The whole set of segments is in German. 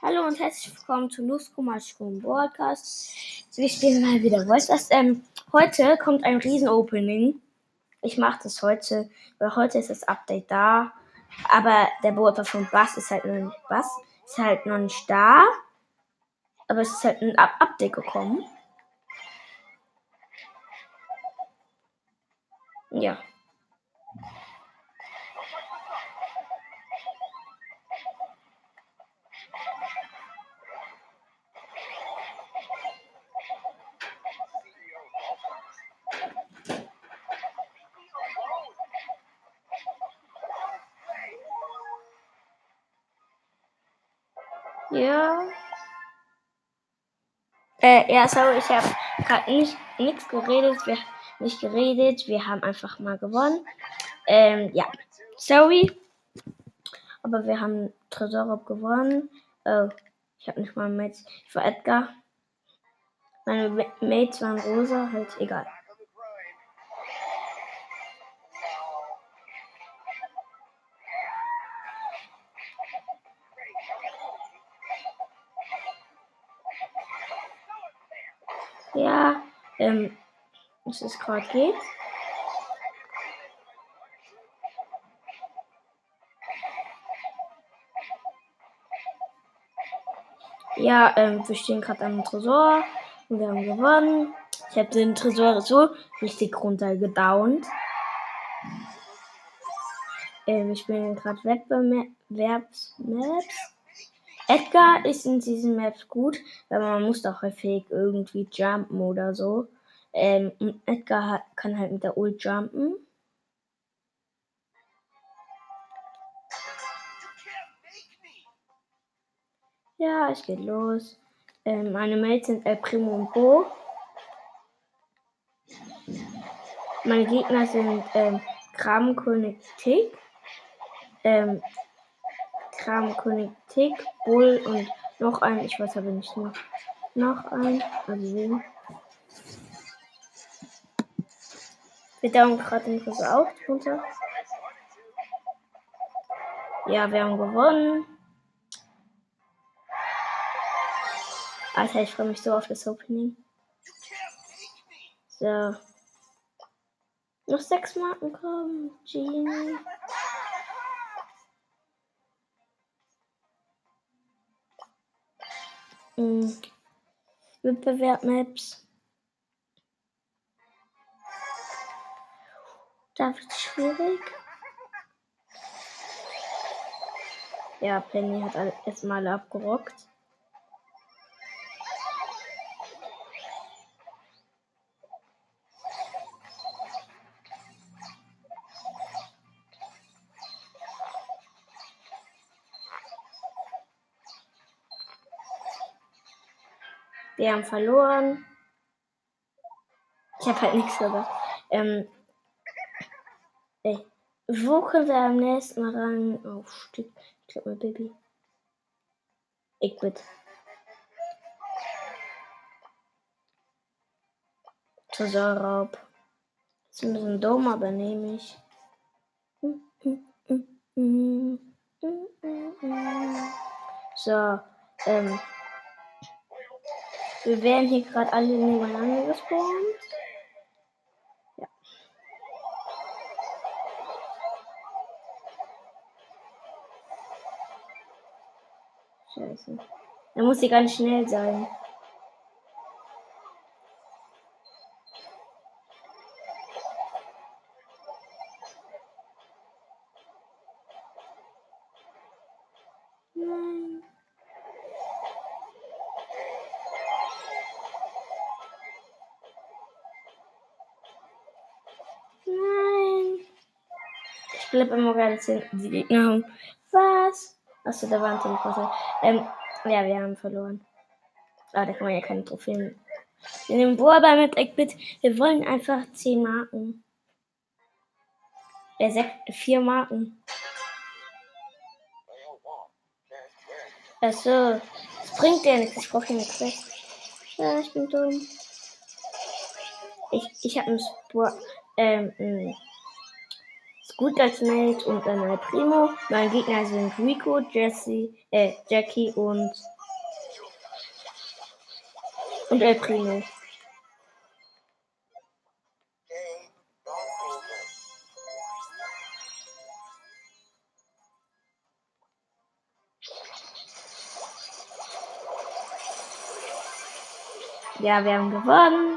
Hallo und herzlich willkommen zu Lusco Mushroom Broadcast. Wir spielen mal wieder Voice. Das, ähm, heute kommt ein Riesen-Opening. Ich mache das heute, weil heute ist das Update da. Aber der Beobachter von Bass ist halt noch nicht, Bass ist halt noch nicht da. Aber es ist halt ein Up Update gekommen. Ja. Ja. Äh, ja, sorry, ich habe gerade nicht nichts geredet. Wir nicht geredet. Wir haben einfach mal gewonnen. Ähm, ja. Sorry. Aber wir haben Tresorraub gewonnen. Oh, ich habe nicht mal Mates. Ich war Edgar. Meine Mates waren rosa, halt egal. Ähm, was es gerade geht. Ja, ähm, wir stehen gerade am Tresor und wir haben gewonnen. Ich habe den Tresor so richtig runtergedownt. Ähm, ich bin gerade Wettbewerbsmaps. Edgar ist in diesen Maps gut, weil man muss doch häufig irgendwie jumpen oder so. Ähm, und Edgar hat, kann halt mit der Ult jumpen. Ja, es geht los. Ähm, meine Mates sind El Primo und Bo. Meine Gegner sind ähm, Kramkönig Tick, ähm, Kramkönig Tick, Bull und noch ein, ich weiß aber nicht noch, noch ein, also wen. Wir dauern gerade den Kurs auch runter. Ja, wir haben gewonnen. Alter, ich freue mich so auf das Opening. So. Noch sechs Marken kommen. Genie. Hm. Wettbewerb Da wird schwierig. Ja, Penny hat erstmal abgerockt. Wir haben verloren. Ich habe halt nichts gesagt. Ähm, Ey, wo können wir am nächsten ran? Oh, Stück. Ich glaube, mein Baby. Ich bitte. Tresorraub. Ist ein bisschen dumm, aber nehme ich. So, ähm. Wir werden hier gerade alle nebeneinander gespawnt. Scheiße. Da muss sie ganz schnell sein. Nein. Nein. Ich bleibe immer ganz hinten. Die Gegner haben. Was? Achso, da war ein Teleporter. Ähm, ja, wir haben verloren. Aber da kann man ja keine Trophäen. Wir nehmen Boaba mit Eckbit. Wir wollen einfach 10 Marken. Ja, 6, 4 Marken. Achso. Das bringt ja nichts. Ich brauche hier eine Quest. Ja, ich bin dumm. Ich, ich habe ein Sport. Ähm, ein Gut als Mate und dann El Primo. Meine Gegner sind Rico, Jesse, äh, Jackie und und El Primo. Ja, wir haben gewonnen.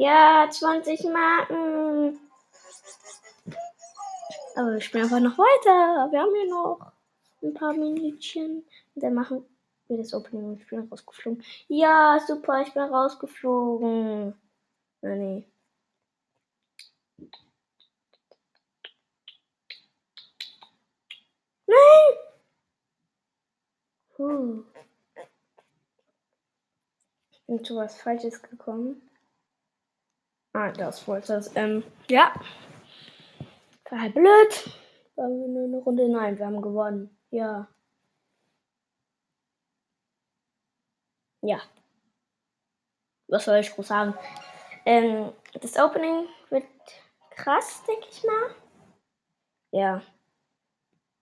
Ja, 20 Marken. Aber wir spielen einfach noch weiter. Wir haben hier noch ein paar Minütchen. Und dann machen wir das Opening und ich bin rausgeflogen. Ja, super, ich bin rausgeflogen. Na, nee. Nein! Puh. Ich bin zu was Falsches gekommen. Ah, das wollte es. Ähm, ja. War halt blöd. Waren wir nur eine Runde? Nein, wir haben gewonnen. Ja. Ja. Was soll ich groß sagen? Ähm, das Opening wird krass, denke ich mal. Ja.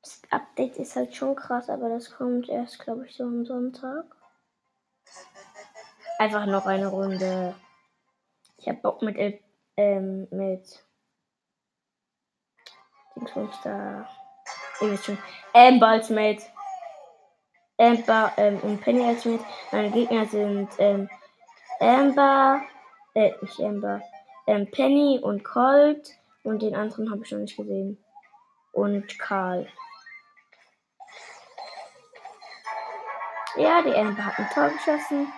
Das Update ist halt schon krass, aber das kommt erst, glaube ich, so am Sonntag. Einfach noch eine Runde. Ich hab Bock mit, ähm, mit Dingsbums da. Ihr wisst schon. Amber als Mate. Amber ähm, und Penny als Mate. Meine Gegner sind ähm, Amber, äh, nicht Amber, ähm, Penny und Colt. Und den anderen habe ich noch nicht gesehen. Und Karl. Ja, die Amber hat ein Tor geschossen.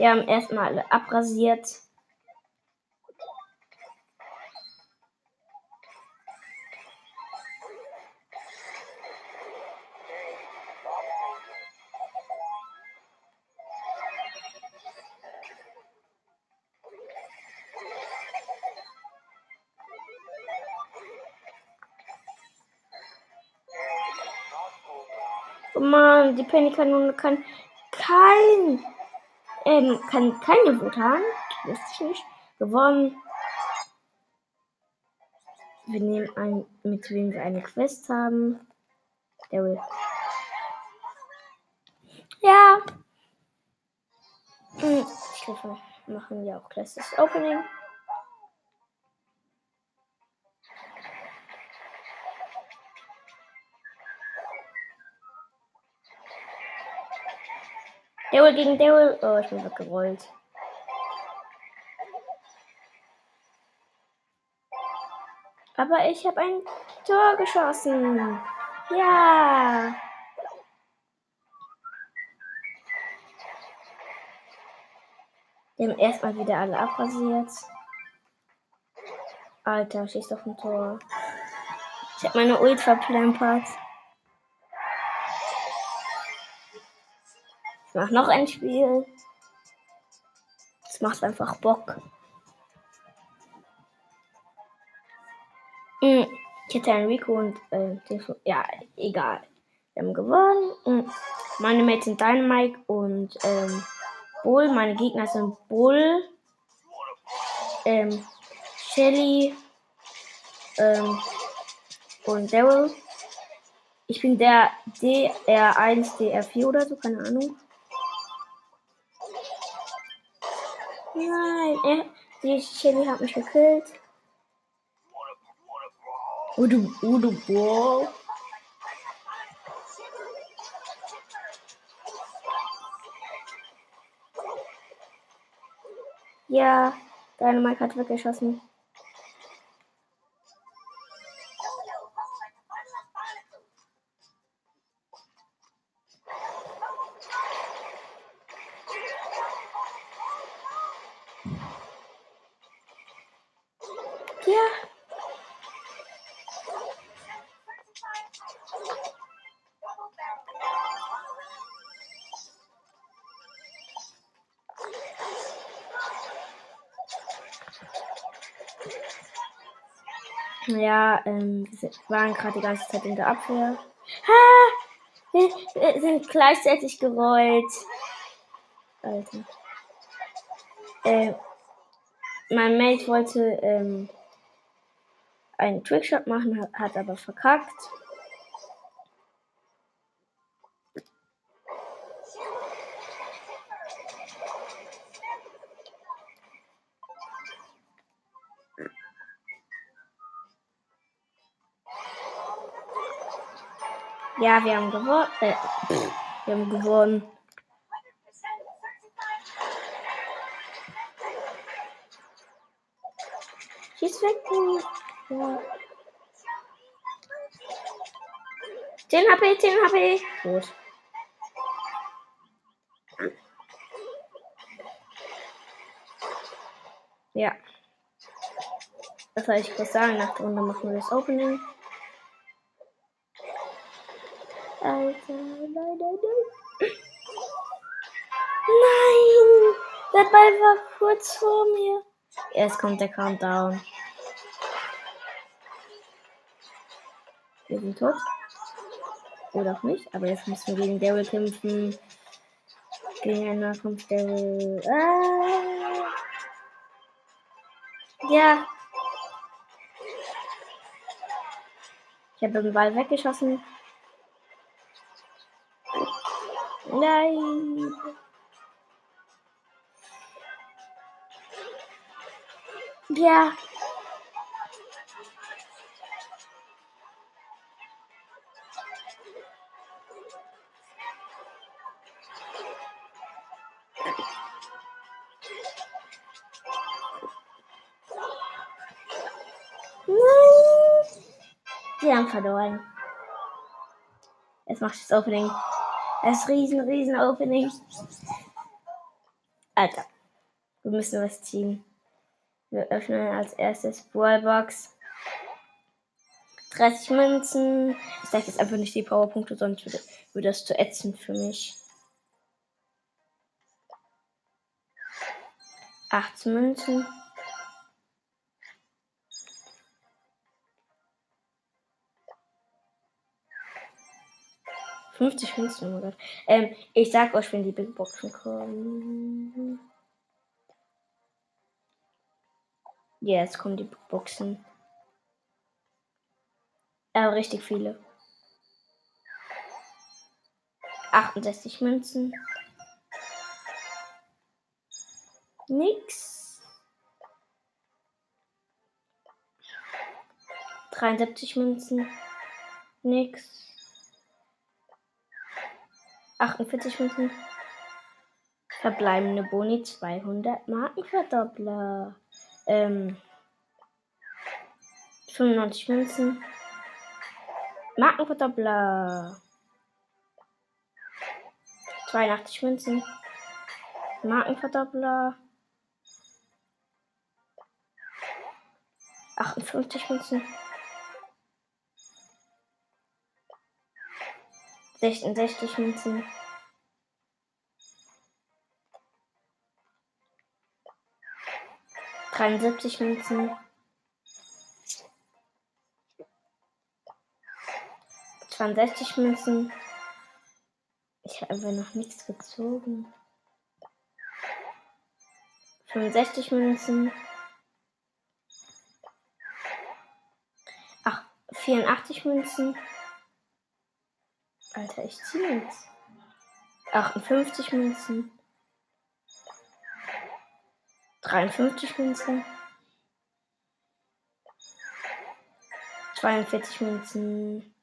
Wir haben erstmal alle abrasiert. Mann, die Penny-Kanone kann kein ähm, kann keine haben. Wusste ich nicht. Gewonnen. Wir nehmen ein, mit wem wir eine Quest haben. Der will. Ja. Hm, ich hoffe, wir machen ja auch das Opening. Daryl gegen Daryl. Oh, ich bin weggerollt. Aber ich habe ein Tor geschossen. Ja. Wir haben erstmal wieder alle abrasiert. Alter, schießt auf ein Tor. Ich habe meine Ult verplempert. Ich mach noch ein Spiel. Das macht einfach Bock. Hm, ich hätte einen Rico und äh, ja, egal. Wir haben gewonnen. Hm, meine Mates sind Dynamite und ähm, Bull. Meine Gegner sind Bull, ähm, Shelly ähm, und Daryl. Ich bin der DR1, DR4 oder so, keine Ahnung. Nein, er, die Shelly hat mich gekillt. Oh du, oh du, wow. Ja, deine Mike hat weggeschossen. Ja, ähm, wir waren gerade die ganze Zeit in der Abwehr. Ha! äh, sind gleichzeitig gerollt. Alter. Äh, mein Mate wollte ähm, einen Trickshot machen, hat, hat aber verkackt. Ja, wir haben gewonnen. Äh, wir haben gewonnen. Schieß weg. Ja. 10 HP, 10 HP. Gut. Ja. Das soll ich kurz sagen. Nach der Runde machen wir das Opening. Alter, nein, nein, nein. Nein! Der Ball war kurz vor mir. Jetzt kommt der Countdown. Wir sind tot. Oder auch nicht. Aber jetzt müssen wir gegen Daryl kämpfen. Gegen einen Nahkampf Daryl. Ah. Ja. Ich habe den Ball weggeschossen. Nein. Ja. Verloren. Jetzt macht das Opening. Das riesen, riesen Opening. Alter. Wir müssen was ziehen. Wir öffnen als erstes Brawlbox. 30 Münzen. Ich sage jetzt einfach nicht die Powerpunkte, sonst würde, würde das zu ätzend für mich. 18 Münzen. Fünfzig Münzen, oh Gott. Ähm, ich sag euch, wenn die Big Boxen kommen. Ja, jetzt kommen die Big Boxen. Aber richtig viele. 68 Münzen. Nix. 73 Münzen. Nix. 48 Münzen. Verbleibende Boni 200 Markenverdoppler. Ähm, 95 Münzen. Markenverdoppler. 82 Münzen. Markenverdoppler. 58 Münzen. 66 Münzen. Dreiundsiebzig Münzen. 62 Münzen. Ich habe einfach noch nichts gezogen. 65 Münzen. Ach, 84 Münzen. Alter, ich ziehe jetzt. 58 Münzen. 53 Münzen. 42 Münzen.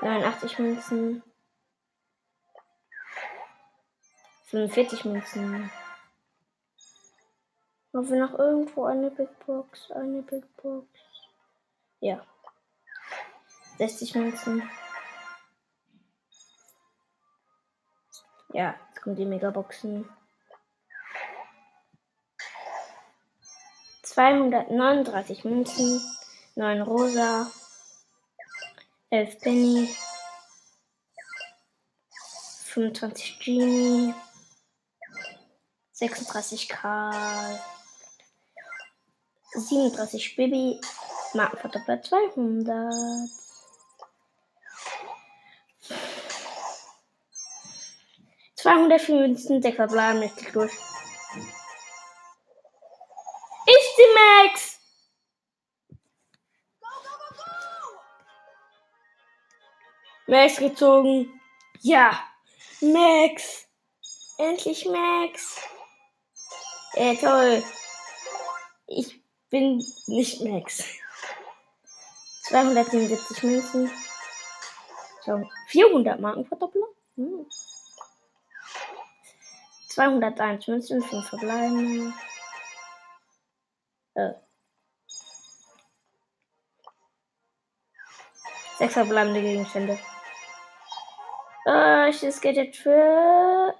89 Münzen. 45 Münzen. Haben wir noch irgendwo eine Big Box? Eine Big Box. Ja. 60 Münzen. Ja, jetzt kommen die Megaboxen. 239 Münzen, 9 Rosa, 11 Penny, 25 Genie, 36 Karl, 37 Bibi, Markenverdoppler 200. 204 Münzen, 6 verbleiben, ich durch. Ich die Max! Max gezogen. Ja, Max. Endlich Max. Äh, toll. Ich bin nicht Max. 277 Münzen. So, 400 Marken verdoppeln. Hm. 201 Münzen, 5 verbleiben. Äh. 6 verbleibende Gegenstände. Äh, das geht jetzt für.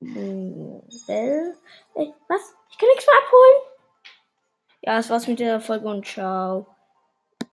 Bell. Ey, was? Ich kann nichts mehr abholen. Ja, das war's mit der Folge und ciao.